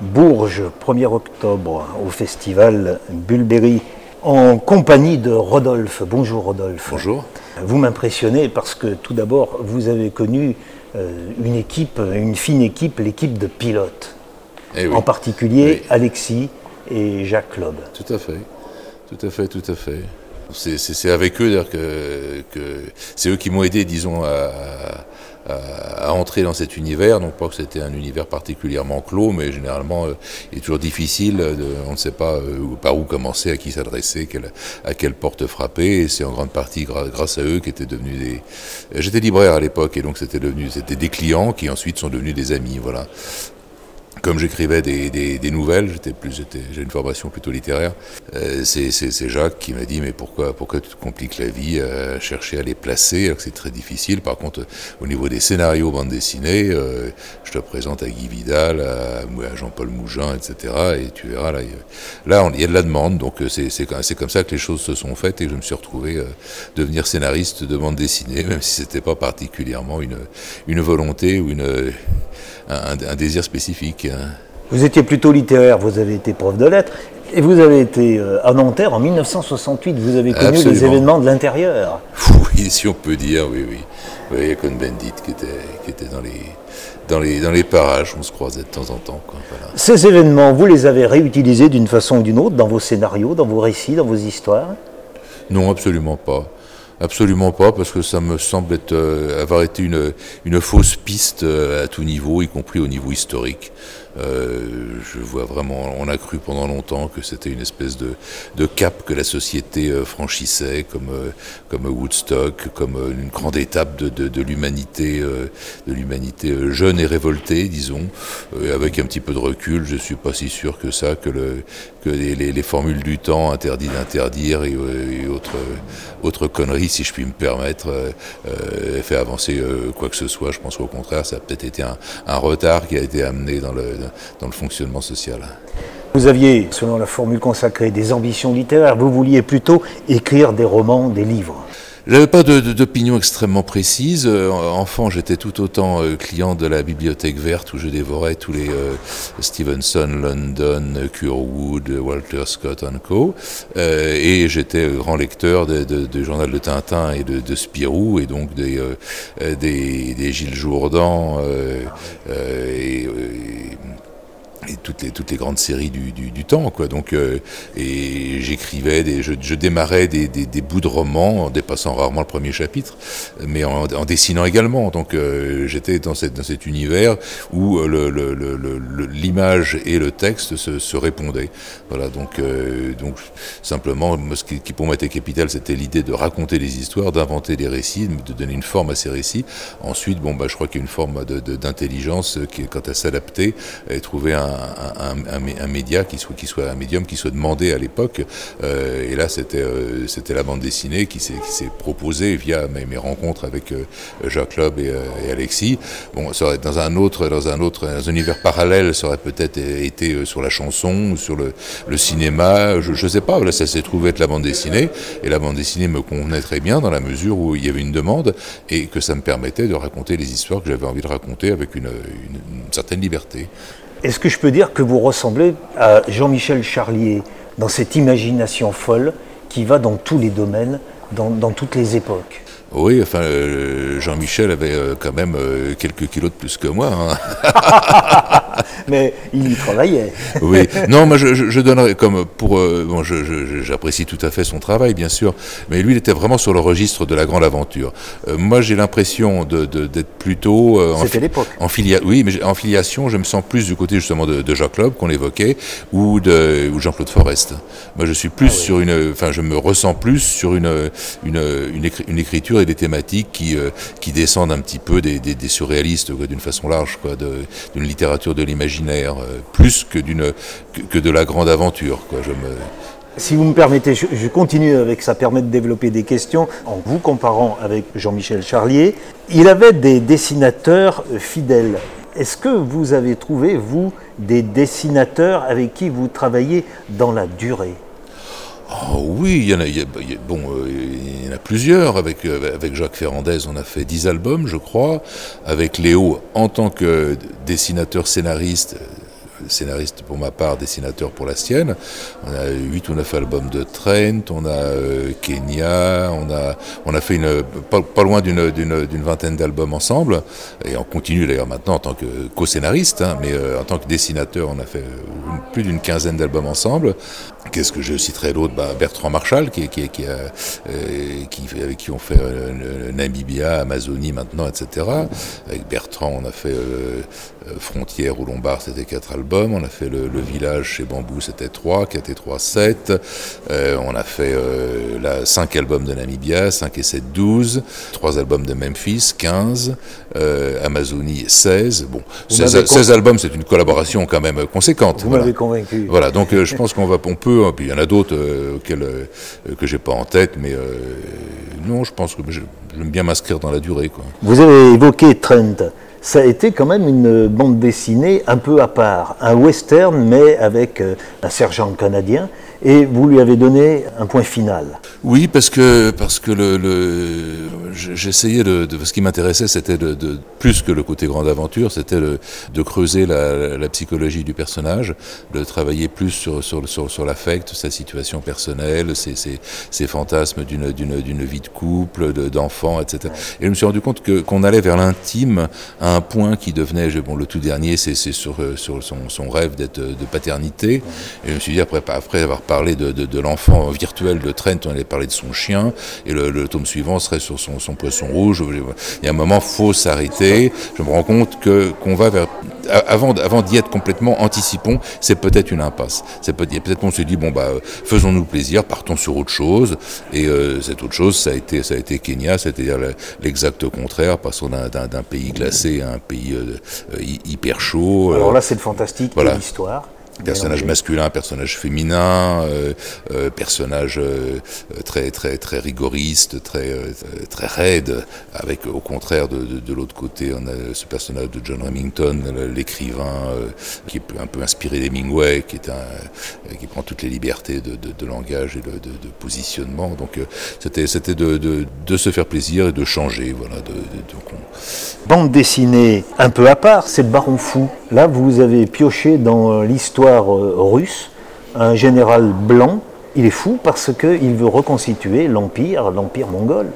Bourges, 1er octobre, au festival Bulberry, en compagnie de Rodolphe. Bonjour Rodolphe. Bonjour. Vous m'impressionnez parce que tout d'abord, vous avez connu euh, une équipe, une fine équipe, l'équipe de pilotes. Eh oui. En particulier Oui. Alexis et Jacques Loeb. Tout à fait, tout à fait, tout à fait. C'est- avec eux que, que c'est eux qui m'ont aidé, disons, à, à- à entrer dans cet univers. Non pas que c'était un univers particulièrement clos, mais généralement, euh, il est toujours difficile. De, on ne sait pas euh, par où commencer, à qui s'adresser, à quelle porte frapper. Et c'est en grande partie grâce à eux qu'étaient devenus des. J'étais libraire à l'époque, et donc c'était devenu, c'était des clients qui ensuite sont devenus des amis. Voilà. Comme j'écrivais des, des, des nouvelles, j'étais plus, j'ai une formation plutôt littéraire. euh, c'est, Jacques qui m'a dit mais pourquoi, pourquoi tu te compliques la vie à chercher à les placer? Alors que c'est très difficile. Par contre, au niveau des scénarios bande dessinée, euh, je te présente à Guy Vidal, à, Jean-Paul Mougin, etc. Et tu verras là, il y a- de la demande. Donc euh, c'est, c'est, comme ça que les choses se sont faites et je me suis retrouvé euh, devenir scénariste de bande dessinée, même si c'était pas particulièrement une, une volonté ou une un, un désir spécifique. hein. Vous étiez plutôt littéraire, vous avez été prof de lettres, et vous avez été euh, à Nanterre en 1968. Vous avez connu les Absolument. événements de l'intérieur. Oui, si on peut dire, oui, oui. Oui, il y a Cohn-Bendit qui était, qui était dans, les, dans, les, dans les parages, on se croisait de temps en temps. Quoi, voilà. Ces événements, vous les avez réutilisés d'une façon ou d'une autre dans vos scénarios, dans vos récits, dans vos histoires? Non, absolument pas. Absolument pas, parce que ça me semble être, euh, avoir été une, fausse piste euh, à tout niveau, y compris au niveau historique. Euh, je vois vraiment, on a cru pendant longtemps que c'était une espèce de, de cap que la société euh, franchissait, comme, euh, comme Woodstock, comme une grande étape de, de, l'humanité, de l'humanité jeune et révoltée, disons. Euh, avec un petit peu de recul, je suis pas si sûr que ça, que, le, que les, les, les formules du temps, interdit d'interdire et, et autres, autres conneries, si je puis me permettre, euh, fait avancer quoi que ce soit. Je pense qu'au contraire, ça a peut-être été un, un retard qui a été amené dans le, dans le fonctionnement social. Vous aviez, selon la formule consacrée, des ambitions littéraires. Vous vouliez plutôt écrire des romans, des livres. J'avais pas de- de- d'opinion extrêmement précise. Euh, enfant, j'étais tout autant euh, client de la bibliothèque verte où je dévorais tous les euh, Stevenson, London, Curwood, Walter Scott and Co. Et j'étais grand lecteur de, de, de journal de Tintin et de, de Spirou et donc des, des, des Gilles Jourdan et, et toutes les les grandes séries du, temps quoi. Donc euh, et j'écrivais des je, démarrais des, bouts de romans en dépassant rarement le premier chapitre mais en, dessinant également. Donc euh, j'étais dans cet univers où euh, le le- le- l'image et le texte se, se répondaient. Voilà donc euh, donc simplement ce qui, qui pour moi était capital c'était l'idée de raconter des histoires d'inventer des récits de donner une forme à ces récits. Ensuite bon bah je crois qu'il y a une forme d'intelligence qui quant à s'adapter et trouver un, un, un, un mé- un média qui soit, qui soit un médium qui soit demandé à l'époque. Euh, et là, c'était euh, c'était la bande dessinée qui s'est proposée via mes, mes rencontres avec euh, Jacques Loeb et, Alexis. Bon, ça aurait dans un autre dans un autre univers parallèle, ça aurait peut-être été sur la chanson, sur le, le cinéma. Je, je sais pas. Là, ça s'est trouvé être la bande dessinée. Et la bande dessinée me convenait très bien dans la mesure où il y avait une demande et que ça me permettait de raconter les histoires que j'avais envie de raconter avec une, une certaine liberté. Est-ce que je peux dire que vous ressemblez à Jean-Michel Charlier dans cette imagination folle qui va dans tous les domaines, dans, toutes les époques? Oui, enfin, euh, Jean-Michel avait euh, quand même euh, quelques kilos de plus que moi. hein. Mais il y travaillait. Oui, non, moi je, je, donnerais comme pour bon, j'apprécie tout à fait son travail, bien sûr, mais lui il était vraiment sur le registre de la grande aventure. Moi j'ai l'impression de- de- d'être plutôt en, C'était l'époque. en filia, oui, mais en filiation, je me sens plus du côté justement de, de Jacques Loeb qu'on évoquait ou de ou Jean-Claude Forest. Moi je suis plus Ah oui. sur une, enfin je me ressens plus sur une une, une, écri- une écriture et des thématiques qui euh, qui descendent un petit peu des, surréalistes d'une façon large, d'une littérature de l'imaginaire, euh, plus que que, de la grande aventure. Quoi. Si vous me permettez, je, je continue avec ça, permet de développer des questions en vous comparant avec Jean-Michel Charlier. Il avait des dessinateurs euh, fidèles. Est-ce que vous avez trouvé, vous, des dessinateurs avec qui vous travaillez dans la durée? Oh oui, il y en a, bon, euh, il y en a plusieurs. Avec, euh, avec Jacques Ferrandez, on a fait 10 albums, je crois. Avec Léo, en tant que dessinateur scénariste, scénariste pour ma part, dessinateur pour la sienne. On a 8 ou 9 albums de Trent, on a Kenya, on a, on a fait une, pas, loin d'une vingtaine d'albums ensemble, et on continue d'ailleurs maintenant en tant que co-scénariste, hein, mais en tant que dessinateur, on a fait plus d'une quinzaine d'albums ensemble. Qu'est-ce que je citerai l'autre bah, Bertrand Marshall, qui, qui, a, euh, avec qui on fait euh, Namibia, Amazonie maintenant, etc. Avec Bertrand, on a fait euh, Frontières ou Lombard, c'était quatre albums. On a fait le, Village chez Bambou, c'était trois, 4 et 3, 7. on a fait là, 5 albums de Namibia, 5 et 7, 12. 3 albums de Memphis, 15. Amazonie, 16. Bon, 16, albums, c'est une collaboration quand même conséquente. Vous m'avez convaincu. Voilà, donc je pense qu'on va, on peut Hein, puis il y en a d'autres euh, euh, que j'ai pas en tête, mais euh, non, je pense que j'aime bien m'inscrire dans la durée. Quoi. Vous avez évoqué Trent. Ça a été quand même une bande dessinée un peu à part, un western, mais avec un sergent canadien et vous lui avez donné un point final. Oui, parce que parce que j'essayais de, ce qui m'intéressait, c'était de, plus que le côté grande aventure, c'était de creuser la, psychologie du personnage, de travailler plus sur sur sur, l'affect, sa situation personnelle, ses, ses, ses fantasmes d'une vie de couple, d'enfant, etc. Et je me suis rendu compte que qu'on allait vers l'intime à un point qui devenait, bon, le tout dernier, c'est sur sur son, son rêve d'être de paternité. Et je me suis dit après après avoir parler de, de, de l'enfant virtuel de Trent, on allait parler de son chien, et le, le tome suivant serait sur son, son, poisson rouge. Il y a un moment, faut s'arrêter. Je me rends compte que qu'on va vers avant, avant d'y être complètement, anticipons, c'est peut-être une impasse. C'est peut-être qu'on se dit bon bah faisons-nous plaisir, partons sur autre chose. Et euh, cette autre chose, ça a été, ça a été Kenya, c'est-à-dire l'exact contraire, passons d'un pays glacé à un pays euh, euh, hyper chaud. Alors là, c'est le fantastique voilà. de l'histoire. Personnage masculin, personnage féminin, euh, euh, personnage euh, très très très rigoriste, très très raide, avec au contraire de, de, l'autre côté, on a ce personnage de John Remington, l'écrivain qui est un peu inspiré d'Hemingway, qui est un qui prend toutes les libertés de, de langage et de, positionnement. Donc c'était c'était de, se faire plaisir et de changer, voilà. De, Bande dessinée un peu à part, c'est le Baron Fou. Là, vous avez pioché dans l'histoire euh, russe, un général blanc, il est fou parce qu'il veut reconstituer l'empire, l'empire mongol.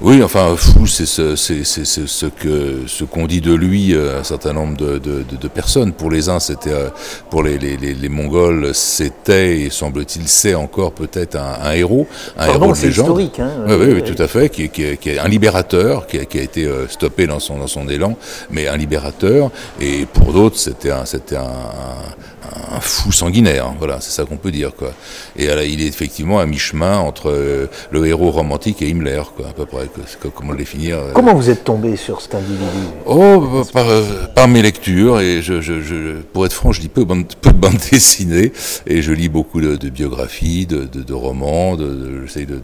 Oui, enfin, fou, c'est ce, ce, que ce qu'on dit de lui euh, un certain nombre de, de, de, personnes. Pour les uns, c'était euh, pour les, les, les, Mongols, c'était et semble-t-il c'est encore peut-être un, un, héros, un héros de légende. historique, hein, oui, oui, oui, tout à fait, qui, qui, qui est un libérateur, qui a, qui a été stoppé dans son dans son élan, mais un libérateur. Et pour d'autres, c'était un c'était un, un fou sanguinaire, hein, voilà, c'est ça qu'on peut dire, quoi. Et il est effectivement à mi-chemin entre euh, le héros romantique et Himmler, quoi, à peu près. comment le définir euh. Comment vous êtes tombé sur cet individu? Oh, par, euh, par, mes lectures, et je, je, je, pour être franc, je lis peu, peu de bandes dessinées, et je lis beaucoup de, de biographies, de, de, de romans, j'essaye de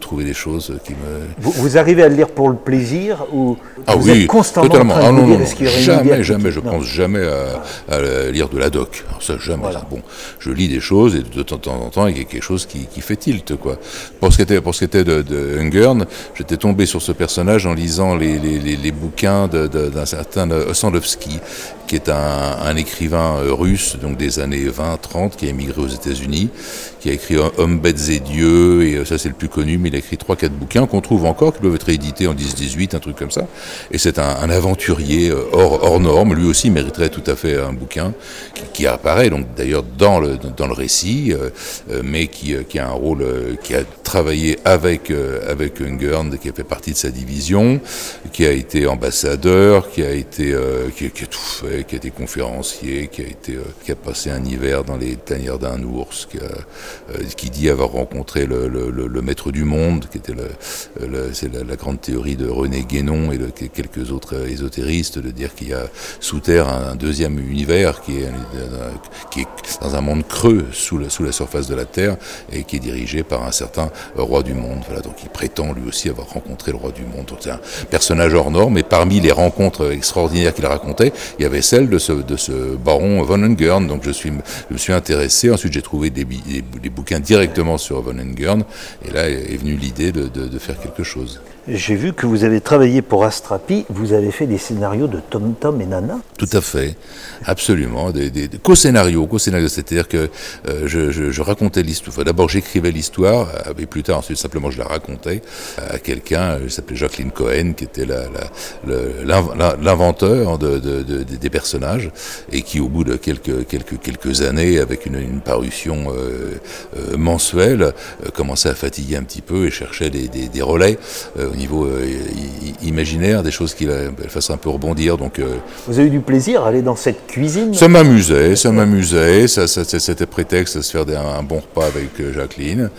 trouver des choses qui me. Vous, arrivez à le lire pour le plaisir ou ah vous oui, êtes constamment totalement. En train de ah non, non, jamais, jamais. Je pense jamais à, lire de la doc. ça, jamais. Bon, je lis des choses et de temps en temps, il y a quelque chose qui, qui fait tilt, quoi. Pour ce qui était, pour ce qui était de, de Ungern, j'étais tombé sur ce personnage en lisant les, les, les, les bouquins d'un certain Osandowski, qui est un, un, écrivain euh, russe, donc des années 20-30, qui a émigré aux États-Unis, qui a écrit Hommes, bêtes et dieux, et euh, ça c'est le plus connu, mais il a écrit trois, quatre bouquins qu'on trouve encore, qui doivent être édités en 10-18, un truc comme ça. Et c'est un, un, aventurier euh, hors, hors norme, lui aussi mériterait tout à fait un bouquin qui, qui apparaît donc d'ailleurs dans le dans le récit, mais qui, qui a un rôle, qui a travaillé avec avec Ungern, qui a fait partie de sa division, qui a été ambassadeur, qui a été qui, qui a tout fait qui a été conférencier, qui a été, euh, qui a passé un hiver dans les tanières d'un ours, qui, a, euh, qui, dit avoir rencontré le, le, le, maître du monde, qui était le, c'est la, la, grande théorie de René Guénon et de quelques autres ésotéristes, de dire qu'il y a sous terre un, deuxième univers qui est, qui est dans un monde creux sous la, sous la surface de la terre et qui est dirigé par un certain roi du monde. Voilà, donc il prétend lui aussi avoir rencontré le roi du monde. C'est un personnage hors norme, et parmi les rencontres extraordinaires qu'il racontait, il y avait celle de ce, de ce baron von Ungern. Donc je, suis, je me suis intéressé. Ensuite, j'ai trouvé des, des, bouquins directement sur von Ungern. Et là est venue l'idée de faire quelque chose. J'ai vu que vous avez travaillé pour Astrapi, vous avez fait des scénarios de Tom Tom et Nana. Tout à fait, absolument, des, co-scénarios, co-scénarios, c'est-à-dire que euh, je, racontais l'histoire. D'abord, j'écrivais l'histoire, euh, et plus tard, ensuite, simplement, je la racontais à quelqu'un, il s'appelait Jacqueline Cohen, qui était l'inventeur de, de, de, des personnages, et qui, au bout de quelques, années, avec une, parution euh, euh mensuelle, euh, commençait à fatiguer un petit peu et cherchait des relais au niveau euh, imaginaire, des choses qui la fassent un peu rebondir. Donc, euh, Vous avez eu du plaisir à aller dans cette cuisine? Ça m'amusait, ça m'amusait, ça, ça, c'était prétexte à se faire un, bon repas avec euh, Jacqueline.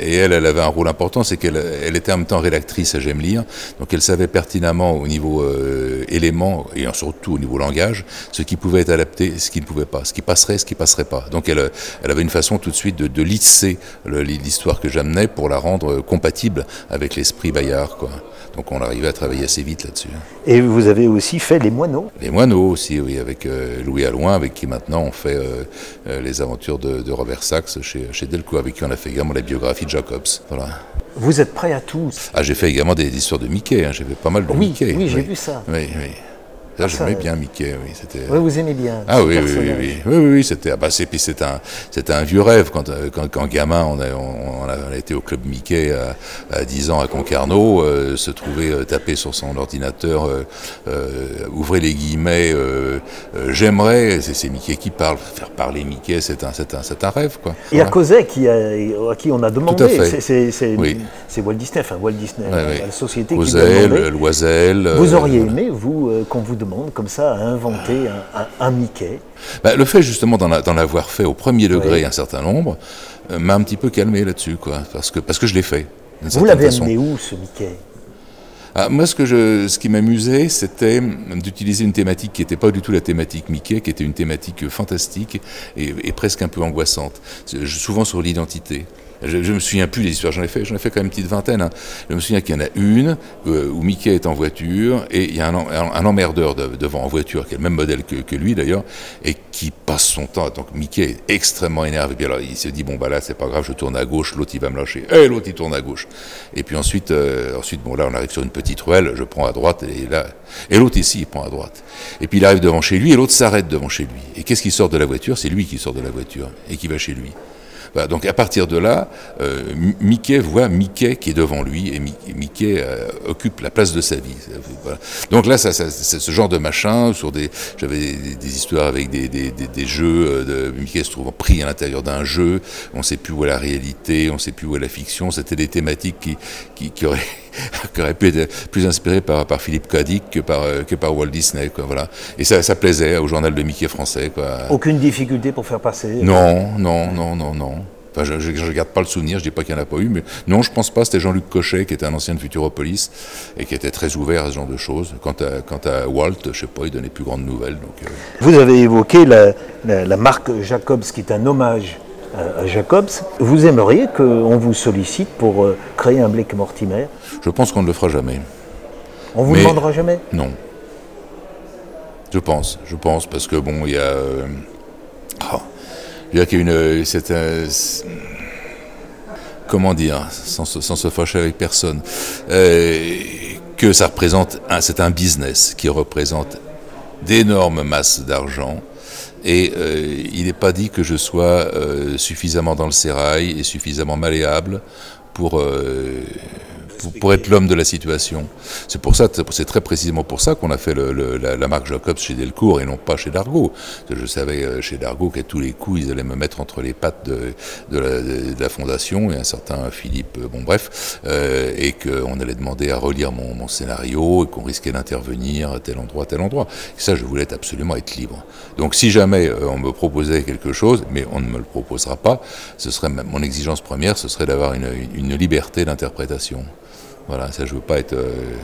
Et elle, elle avait un rôle important, c'est qu'elle elle était en même temps rédactrice à J'aime lire, donc elle savait pertinemment au niveau euh, éléments, et surtout au niveau langage, ce qui pouvait être adapté, ce qui ne pouvait pas, ce qui passerait, ce qui passerait pas. Donc elle, elle avait une façon tout de suite de, de lisser l'histoire que j'amenais pour la rendre compatible avec l'esprit Bayard. Quoi. Donc on arrivait à travailler assez vite là-dessus. Et vous avez aussi fait Les Moineaux Les Moineaux aussi, oui, avec euh, Louis Alloin, avec qui maintenant on fait euh, euh, les aventures de, de, Robert Sachs chez, chez Delcourt, avec qui on a fait également la biographie de Jacobs. Voilà. Vous êtes prêt à tout Ah, j'ai fait également des histoires de Mickey, hein. j'ai fait pas mal de oui, Mickey. Oui, j'ai vu ça. Oui, oui. Ah, j'aimais bien Mickey, oui. C'était... Oui, vous aimez bien. Ah oui, oui, oui, oui, oui, oui, c'était, ah bah, c'est, puis c'est un, c'était un vieux rêve quand, quand, quand gamin, on a, on, on a été au club Mickey à, à 10 ans à Concarneau, euh, se trouver euh, taper sur son ordinateur, euh, euh ouvrez les guillemets, euh, j'aimerais, c'est, c'est Mickey qui parle, faire parler Mickey, c'est un, c'est un, c'est un rêve, quoi. Et voilà. à qui a, à qui on a demandé, c'est, c'est, c'est, oui. Walt Disney, enfin Walt Disney, ouais, oui. la société Ozel, qui demandait. Loisel. Vous auriez aimé, vous, qu'on vous demande comme ça à inventer un, un, un Mickey bah, Le fait justement d'en, l'avoir fait au premier degré oui. un certain nombre euh, m'a un petit peu calmé là-dessus, quoi, parce que, parce que je l'ai fait. Vous l'avez amené où ce Mickey? Ah, moi, ce, que je, ce qui m'amusait, c'était d'utiliser une thématique qui n'était pas du tout la thématique Mickey, qui était une thématique fantastique et, et presque un peu angoissante, souvent sur l'identité. Je, je me souviens plus des histoires, j'en ai fait, j'en ai fait quand même une petite vingtaine. Hein. Je me souviens qu'il y en a une euh, où Mickey est en voiture et il y a un, un, emmerdeur de, devant en voiture qui est le même modèle que, que lui d'ailleurs et qui passe son temps. Donc Mickey est extrêmement énervé. Puis alors il se dit bon bah là c'est pas grave, je tourne à gauche, l'autre il va me lâcher. Et l'autre il tourne à gauche. Et puis ensuite, euh, ensuite bon là on arrive sur une petite ruelle, je prends à droite et là et l'autre ici il prend à droite. Et puis il arrive devant chez lui et l'autre s'arrête devant chez lui. Et qu'est-ce qui sort de la voiture? C'est lui qui sort de la voiture et qui va chez lui. Voilà, donc à partir de là, euh, Mickey voit Mickey qui est devant lui et Mickey euh, occupe la place de sa vie. Voilà. Donc là, ça, ça, c'est ce genre de machin. Sur des, j'avais des, des, histoires avec des, des, des jeux euh, de Mickey se trouve pris à l'intérieur d'un jeu. On ne sait plus où est la réalité, on ne sait plus où est la fiction. C'était des thématiques qui, qui, qui auraient qui aurait pu être plus inspiré par, par Philippe Cadic que par, que par Walt Disney. Quoi, voilà. Et ça, ça plaisait au journal de Mickey français. Quoi. Aucune difficulté pour faire passer Non, non, non, non, non. Enfin, je ne garde pas le souvenir, je dis pas qu'il n'y en a pas eu, mais non, je pense pas. C'était Jean-Luc Cochet, qui était un ancien de Futuropolis et qui était très ouvert à ce genre de choses. Quant à, quant à Walt, je sais pas, il donnait plus grandes nouvelles. Donc, euh... Vous avez évoqué la, la, la, marque Jacobs, qui est un hommage à Jacobs. Vous aimeriez qu'on vous sollicite pour euh, créer un Blake Mortimer? Je pense qu'on ne le fera jamais. On vous mais, demandera jamais? Non. Je pense, je pense, parce que bon, il y a. Euh... Oh qu'il y a une. C'est un, comment dire, sans, sans, se fâcher avec personne, euh, que ça représente. C'est un business qui représente d'énormes masses d'argent. Et euh, il n'est pas dit que je sois euh, suffisamment dans le sérail et suffisamment malléable pour pour, pour être l'homme de la situation. C'est pour ça, c'est très précisément pour ça qu'on a fait la, marque Jacobs chez Delcourt et non pas chez Dargaud. Je savais euh, chez Dargaud qu'à tous les coups, ils allaient me mettre entre les pattes de, la, fondation et un certain Philippe, euh, bon bref, euh, et qu'on allait demander à relire mon, scénario et qu'on risquait d'intervenir à tel endroit, tel endroit. Et ça, je voulais absolument être libre. Donc si jamais on me proposait quelque chose, mais on ne me le proposera pas, ce serait mon exigence première, ce serait d'avoir une liberté d'interprétation. Voilà, ça je veux pas être. Euh...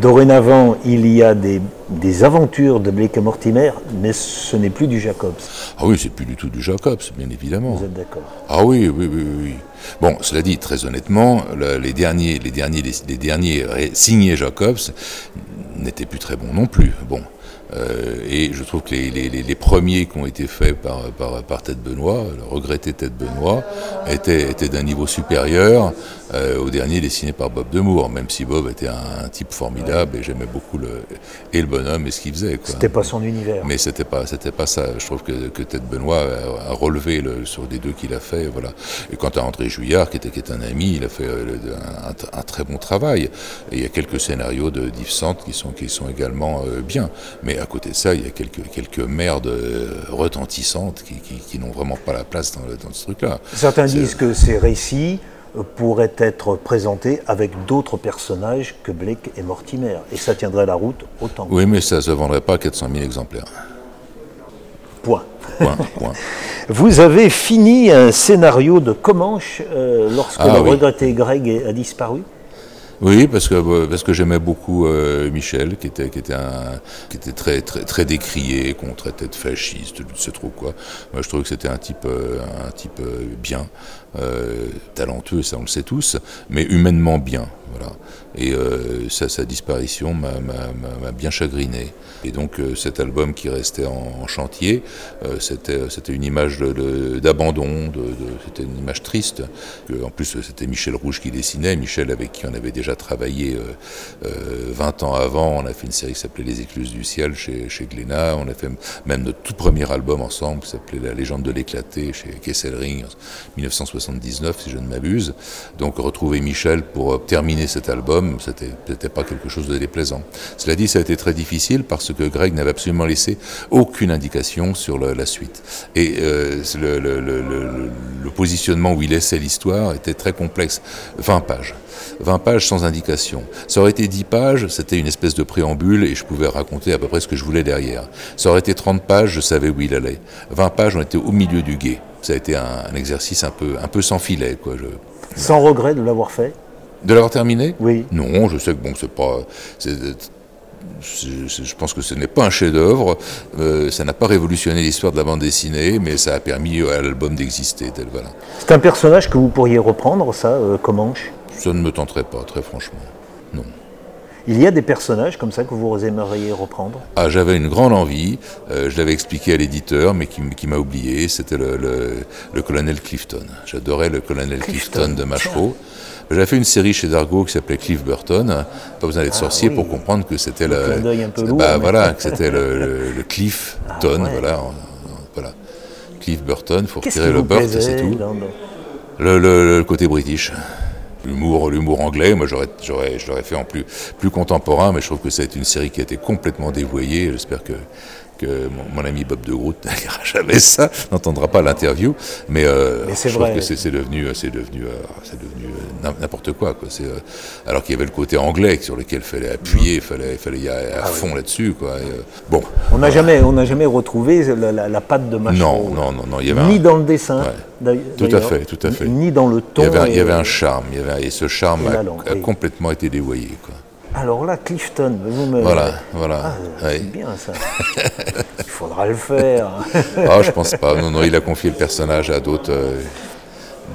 Dorénavant, il y a des, des, aventures de Blake et Mortimer, mais ce n'est plus du Jacobs. Ah oui, c'est plus du tout du Jacobs, bien évidemment. Vous êtes d'accord Ah oui, oui, oui, oui. Bon, cela dit, très honnêtement, le, les derniers, les derniers, les, les derniers signés Jacobs n'était plus très bon non plus. Bon, euh, et je trouve que les, les, les, premiers qui ont été faits par, par, par Tête Benoît, le regretté Tête Benoît, étaient, étaient d'un niveau supérieur euh, au dernier dessiné par Bob Demour, même si Bob était un, un type formidable et j'aimais beaucoup le, et le bonhomme et ce qu'il faisait. C'était pas son univers. Mais c'était pas, c'était pas ça. Je trouve que, que Tête Benoît a, a relevé le, sur des deux qu'il a fait. Voilà. Et quant à André Jouillard, qui était, qui est un ami, il a fait euh, un, un, très bon travail. Et il y a quelques scénarios de d'Yves Sante qui sont, qui sont également euh, bien. Mais à côté de ça, il y a quelques, quelques merdes retentissantes qui, qui, qui n'ont vraiment pas la place dans, dans ce truc-là. Certains disent que ces récits pourraient être présentés avec d'autres personnages que Blake et Mortimer. Et ça tiendrait la route autant. Oui, mais ça ne se vendrait pas à 400 000 exemplaires. Point. Point, point. Vous avez fini un scénario de Comanche euh, lorsque ah, le oui. regretté Greg a disparu? Oui, parce que parce que j'aimais beaucoup euh, Michel, qui était qui était un qui était très très très décrié, qu'on traitait de fasciste, je ne sais trop quoi. Moi, je trouvais que c'était un type euh, un type euh, bien, talentueux, ça on le sait tous, mais humainement bien. Voilà. Et ça, sa disparition m'a bien chagriné. Et donc cet album qui restait en, chantier, euh, c'était une image d'abandon, c'était une image triste. En plus, c'était Michel Rouge qui dessinait, Michel avec qui on avait déjà travaillé 20 ans avant. On a fait une série qui s'appelait Les Écluses du ciel chez, chez Glénat. On a fait même notre tout premier album ensemble qui s'appelait La légende de l'éclaté chez Kesselring, 1979 si je ne m'abuse. Donc retrouver Michel pour terminer cet album, c'était peut-être pas quelque chose de déplaisant. Cela dit, ça a été très difficile parce que Greg n'avait absolument laissé aucune indication sur la suite. Et euh, le, positionnement où il laissait l'histoire était très complexe. 20 pages. 20 pages sans indication. Ça aurait été 10 pages, c'était une espèce de préambule et je pouvais raconter à peu près ce que je voulais derrière. Ça aurait été 30 pages, je savais où il allait. 20 pages, on était au milieu du guet. Ça a été un, un exercice un peu, un peu sans filet. Quoi. Je, sans regret de l'avoir fait de l'avoir terminé Oui. Non, je sais que bon, c'est pas. je pense que ce n'est pas un chef-d'œuvre. Euh, ça n'a pas révolutionné l'histoire de la bande dessinée, mais ça a permis à l'album d'exister. Voilà. C'est un personnage que vous pourriez reprendre, ça, euh, Comanche? Ça ne me tenterait pas, très franchement. Non. Il y a des personnages comme ça que vous aimeriez reprendre? Ah, j'avais une grande envie. Euh, je l'avais expliqué à l'éditeur, mais qui, qui m'a oublié. C'était le, le, le, colonel Clifton. J'adorais le colonel Clifton, Clifton de Machereau. J'avais fait une série chez Dargo qui s'appelait Cliff Burton. Pas besoin d'être ah, sorcier oui. pour comprendre que c'était le, le bah, mais... voilà, que c'était le, le, le, Cliff ah, ouais. voilà, voilà. Cliff Burton, faut retirer le Burt, c'est tout. Dans... Le, le, côté british. L'humour, l'humour anglais, moi j'aurais, j'aurais, je l'aurais fait en plus, plus contemporain, mais je trouve que c'est une série qui a été complètement dévoyée. J'espère que que mon, ami Bob de Groot n'ira jamais ça, n'entendra pas l'interview, mais, euh, mais je vrai. trouve que c'est devenu, c'est devenu, euh, c'est devenu euh, n'importe quoi. quoi. Alors qu'il y avait le côté anglais sur lequel il fallait appuyer, il fallait, fallait y aller à ah fond oui. là-dessus. Quoi. Et, bon, on n'a jamais, on jamais retrouvé la, la, la patte de Macho. Non, non, non, non. Il y avait ni un... dans le dessin. Ouais. Tout à fait, tout à fait. Ni dans le ton. Il y avait, un, il y avait un charme, il y avait, et ce charme a, langue, a oui. complètement été dévoyé. Quoi. Alors là, Clifton, vous me. Voilà, voilà. Ah, c'est bien ça. Il faudra le faire. ah, je pense pas. Non, non, il a confié le personnage à d'autres. Euh,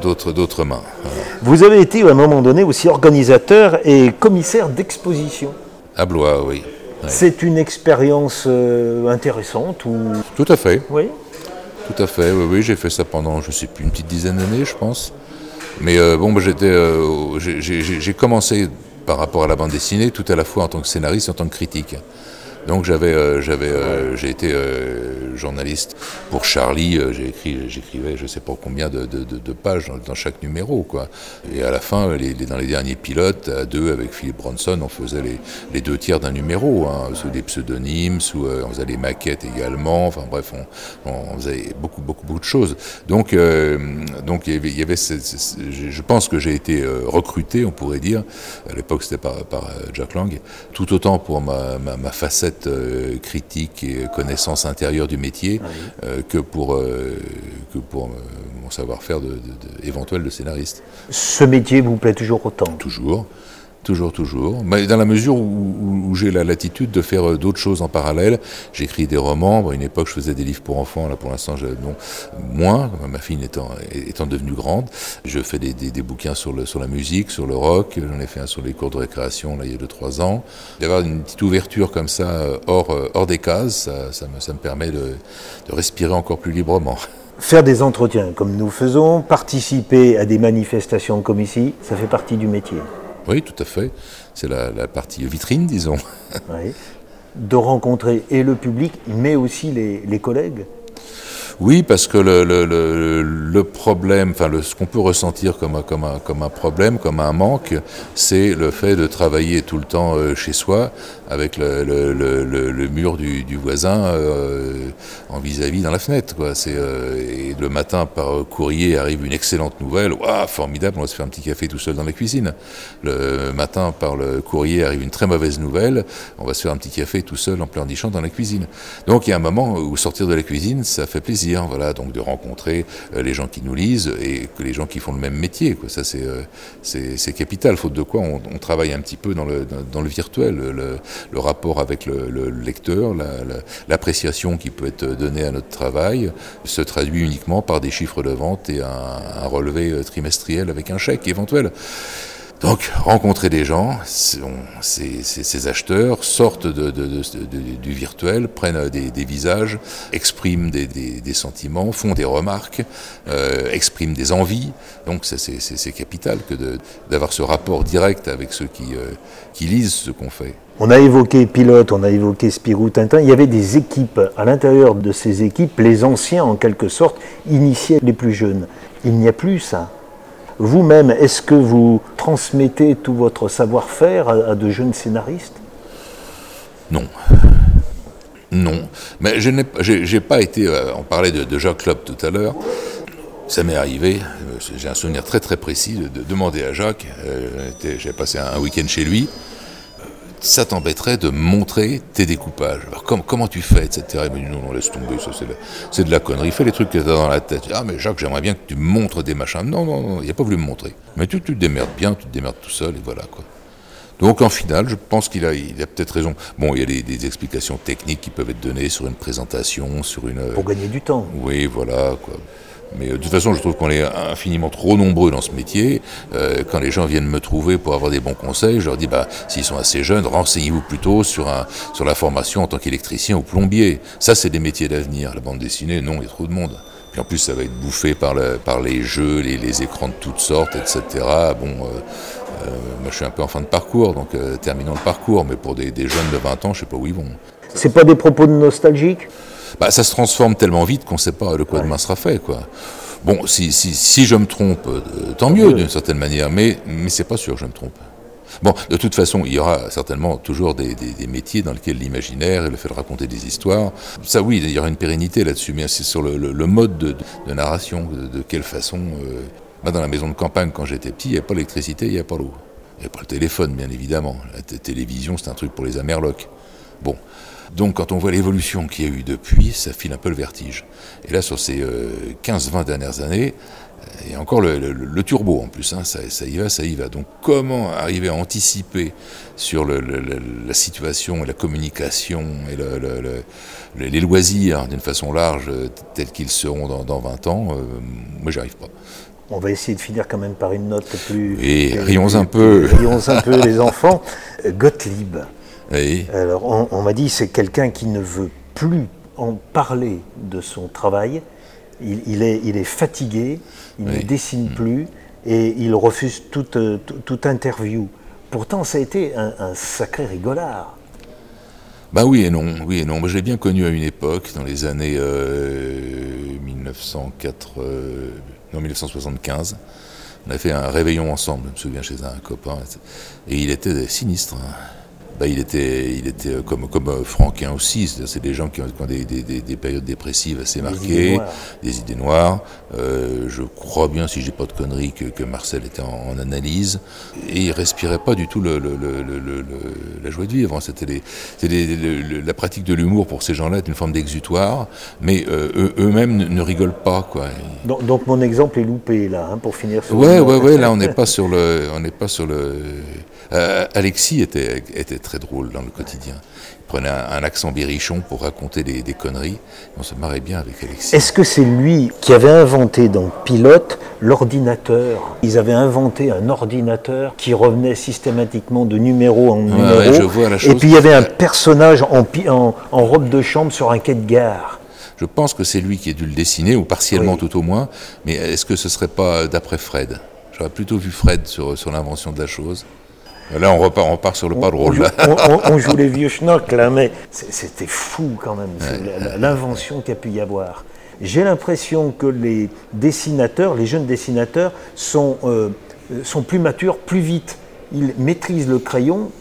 d'autres, d'autres mains. Voilà. Vous avez été à un moment donné aussi organisateur et commissaire d'exposition. À Blois, oui. C'est une expérience euh, intéressante ou... Tout à fait. Oui. Tout à fait, oui, oui. J'ai fait ça pendant, je sais plus, une petite dizaine d'années, je pense. Mais euh, bon, bah, j'étais, j'ai commencé par rapport à la bande dessinée, tout à la fois en tant que scénariste et en tant que critique. Donc j'avais, euh, j'avais, euh, j'ai été euh, journaliste pour Charlie. Euh, j'ai écrit, j'écrivais, je sais pas combien de, de, de, de pages dans, dans, chaque numéro, quoi. Et à la fin, les, les, dans les derniers pilotes, à deux avec Philippe Bronson, on faisait les, les deux tiers d'un numéro, hein, sous des pseudonymes, sous, euh, on faisait les maquettes également. Enfin bref, on, on, faisait beaucoup, beaucoup, beaucoup de choses. Donc, euh, donc il y avait, il y avait je pense que j'ai été recruté, on pourrait dire. À l'époque, c'était par, par Jack Lang, tout autant pour ma, ma, ma facette cette euh, critique et connaissance intérieure du métier oui. euh, que pour, euh, que pour euh, mon savoir-faire de, de, de, éventuel de scénariste. Ce métier vous plaît toujours autant? Toujours. Toujours, toujours. Mais dans la mesure où, j'ai la latitude de faire euh, d'autres choses en parallèle, j'écris des romans. à une époque, je faisais des livres pour enfants. Là, pour l'instant, non, moins. Ma fille étant, devenue grande, je fais des, bouquins sur, la musique, sur le rock. J'en ai fait un sur les cours de récréation là, il y a 2-3 ans. D'avoir une petite ouverture comme ça, euh, hors, euh, hors des cases, ça, me, permet de respirer encore plus librement. Faire des entretiens comme nous faisons, participer à des manifestations comme ici, ça fait partie du métier. Oui, tout à fait. C'est la, partie vitrine, disons. De rencontrer et le public, mais aussi les collègues. Oui, parce que le, le, problème, enfin ce qu'on peut ressentir comme un, problème, comme un manque, c'est le fait de travailler tout le temps euh, chez soi avec le, mur du, voisin euh, en vis-à-vis dans la fenêtre. Euh, et le matin, par courrier, arrive une excellente nouvelle. Waouh, formidable, on va se faire un petit café tout seul dans la cuisine. Le matin, par le courrier, arrive une très mauvaise nouvelle. On va se faire un petit café tout seul en pleurnichant dans la cuisine. Donc il y a un moment où sortir de la cuisine, ça fait plaisir voilà, donc de rencontrer euh, les gens qui nous lisent et que les gens qui font le même métier. Quoi. Ça, euh, c'est, c'est, capital, faute de quoi on, travaille un petit peu dans le, dans, le virtuel. Le, rapport avec le, lecteur, l'appréciation qui peut être donnée à notre travail se traduit uniquement par des chiffres de vente et un, un relevé euh, trimestriel avec un chèque éventuel. Donc, rencontrer des gens, ces, acheteurs sortent du virtuel, prennent des, visages, expriment des, sentiments, font des remarques, euh, expriment des envies. Donc, c'est capital que d'avoir ce rapport direct avec ceux qui, euh, qui lisent ce qu'on fait. On a évoqué Pilote, on a évoqué Spirou Tintin. Il y avait des équipes. À l'intérieur de ces équipes, les anciens, en quelque sorte, initiaient les plus jeunes. Il n'y a plus ça. Vous-même, est-ce que vous transmettez tout votre savoir-faire à, de jeunes scénaristes? Non. Non. Mais je n'ai pas été. Euh, on parlait de, Jacques Klopp tout à l'heure. Ça m'est arrivé, euh, j'ai un souvenir très très précis de, demander à Jacques, euh, j'ai passé un week-end chez lui, ça t'embêterait de montrer tes découpages. Alors comment tu fais, etc. Il m'a dit non, non, laisse tomber, ça c'est de, la connerie. Fais les trucs que t'as dans la tête. Ah mais Jacques, j'aimerais bien que tu montres des machins. Non, non, non, il n'a pas voulu me montrer. Mais tu, tu te démerdes bien, tu te démerdes tout seul, et voilà quoi. Donc en final, je pense qu'il a, il a peut-être raison. Bon, il y a des, des, explications techniques qui peuvent être données sur une présentation, sur une... Pour gagner du temps. Oui, voilà, quoi. Mais euh, de toute façon, je trouve qu'on est infiniment trop nombreux dans ce métier. Euh, quand les gens viennent me trouver pour avoir des bons conseils, je leur dis, bah, s'ils sont assez jeunes, renseignez-vous plutôt sur, sur la formation en tant qu'électricien ou plombier. Ça, c'est des métiers d'avenir. La bande dessinée, non, il y a trop de monde. Puis en plus, ça va être bouffé par, le, par les jeux, les, écrans de toutes sortes, etc. Bon, euh, moi, je suis un peu en fin de parcours, donc terminons le parcours. Mais pour des, jeunes de 20 ans, je sais pas où ils vont. C'est pas des propos de nostalgique? Bah, ça se transforme tellement vite qu'on ne sait pas de quoi demain sera fait. Quoi. Bon, si, si, si je me trompe, euh, tant mieux d'une certaine manière, mais, mais c'est pas sûr que je me trompe. Bon, de toute façon, il y aura certainement toujours des, des, des métiers dans lesquels l'imaginaire et le fait de raconter des histoires, ça oui, il y aura une pérennité là-dessus, mais c'est sur le, le, mode de, de, narration, de, quelle façon. Euh... Moi, dans la maison de campagne, quand j'étais petit, il n'y avait pas l'électricité, il n'y avait pas l'eau. Il n'y avait pas le téléphone, bien évidemment. La télévision, c'est un truc pour les amerlocs. Bon, donc quand on voit l'évolution qu'il y a eu depuis, ça file un peu le vertige. Et là, sur ces 15-20 euh, dernières années, il y a encore le, turbo en plus, hein, ça, y va, ça y va. Donc comment arriver à anticiper sur la situation et la communication et les loisirs d'une façon large tels qu'ils seront dans, 20 ans, euh, moi j'y arrive pas. On va essayer de finir quand même par une note plus... Et rions un peu. Rions un peu les enfants. Gottlieb. Alors, on, m'a dit c'est quelqu'un qui ne veut plus en parler de son travail. Il, est, il est, fatigué, il ne dessine mm. plus et il refuse toute, toute, interview. Pourtant, ça a été un, sacré rigolard. Bah oui et non, oui et non. Je l'ai bien connu à une époque, dans les années 1904, euh, 1975. Euh, on a fait un réveillon ensemble, je me souviens, chez un copain. Et il était sinistre. Hein. Bah, il était, il était comme, comme Franquin aussi, c'est des gens qui ont, des, des, des, périodes dépressives assez marquées, des idées noires. Euh, je crois bien, si j'ai pas de conneries, que, que Marcel était en, analyse et il respirait pas du tout le, le, le, la joie de vivre. Hein. C'était la pratique de l'humour pour ces gens-là est une forme d'exutoire, mais euh, eux-mêmes ne, rigolent pas, quoi. Donc, donc, mon exemple est loupé là, hein, pour finir. Sur ouais, ouais, ouais. Là, on n'est pas sur le, on n'est pas sur le euh, Alexis était, était très drôle dans le quotidien. Il prenait un, accent bérichon pour raconter des, conneries. On se marrait bien avec Alexis. Est-ce que c'est lui qui avait inventé dans Pilote l'ordinateur Ils avaient inventé un ordinateur qui revenait systématiquement de numéro en numéro. je vois la chose. Et puis il y avait un personnage en, en, en robe de chambre sur un quai de gare. Je pense que c'est lui qui a dû le dessiner, ou partiellement tout au moins, mais est-ce que ce serait pas d'après Fred? J'aurais plutôt vu Fred sur, sur l'invention de la chose. Là, on repart, on sur le pas drôle. On, joue les vieux schnocks, là, mais c'était fou quand même, l'invention qu'il y a pu y avoir. J'ai l'impression que les dessinateurs, les jeunes dessinateurs, sont, euh, sont plus matures plus vite. Ils maîtrisent le crayon,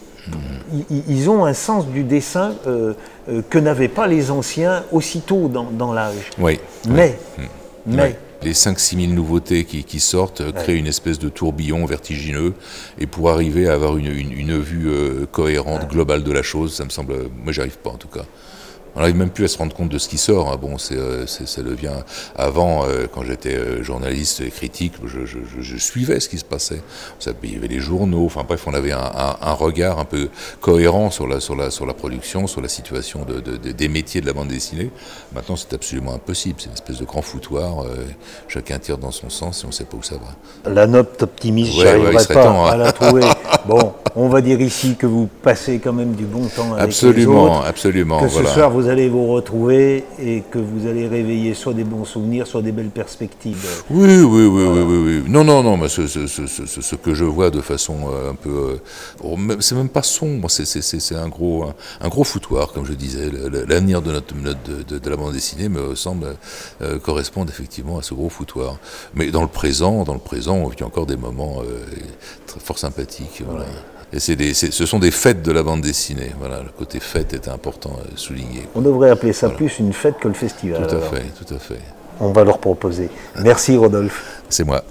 ils, ont un sens du dessin euh, euh, que n'avaient pas les anciens aussitôt dans, l'âge. Oui. Mais, mais les 5-6 000 nouveautés qui, sortent euh, créent une espèce de tourbillon vertigineux. Et pour arriver à avoir une, vue euh, cohérente, globale de la chose, ça me semble. Moi, j'y arrive pas en tout cas. On n'arrive même plus à se rendre compte de ce qui sort. Hein. Bon, c'est, euh, ça devient. Avant, euh, quand j'étais euh, journaliste et critique, je, je, je, suivais ce qui se passait. Il y avait les journaux. Enfin bref, on avait un, un, un, regard un peu cohérent sur la, sur la, sur la production, sur la situation de, de, des métiers de la bande dessinée. Maintenant, c'est absolument impossible. C'est une espèce de grand foutoir. chacun tire dans son sens et on ne sait pas où ça va. La note optimiste, ouais, j'arriverai pas hein. à la trouver. bon, on va dire ici que vous passez quand même du bon temps avec absolument, les autres. Absolument, Que ce soir, vous allez vous retrouver et que vous allez réveiller soit des bons souvenirs, soit des belles perspectives. Oui, oui, oui, oui, oui, Non, non, non, mais ce, ce, ce, ce, que je vois de façon euh, un peu... Euh, oh, c'est même pas sombre, c'est un gros, un, gros foutoir, comme je disais. L'avenir de, notre, de, de, la bande dessinée me semble euh, correspondre effectivement à ce gros foutoir. Mais dans le présent, dans le présent, on vit encore des moments très fort sympathiques. Voilà. Et ce sont des fêtes de la bande dessinée. Voilà, le côté fête était important à souligner. On devrait appeler ça plus une fête que le festival. Tout à fait, tout à fait. On va leur proposer. Merci Rodolphe. C'est moi.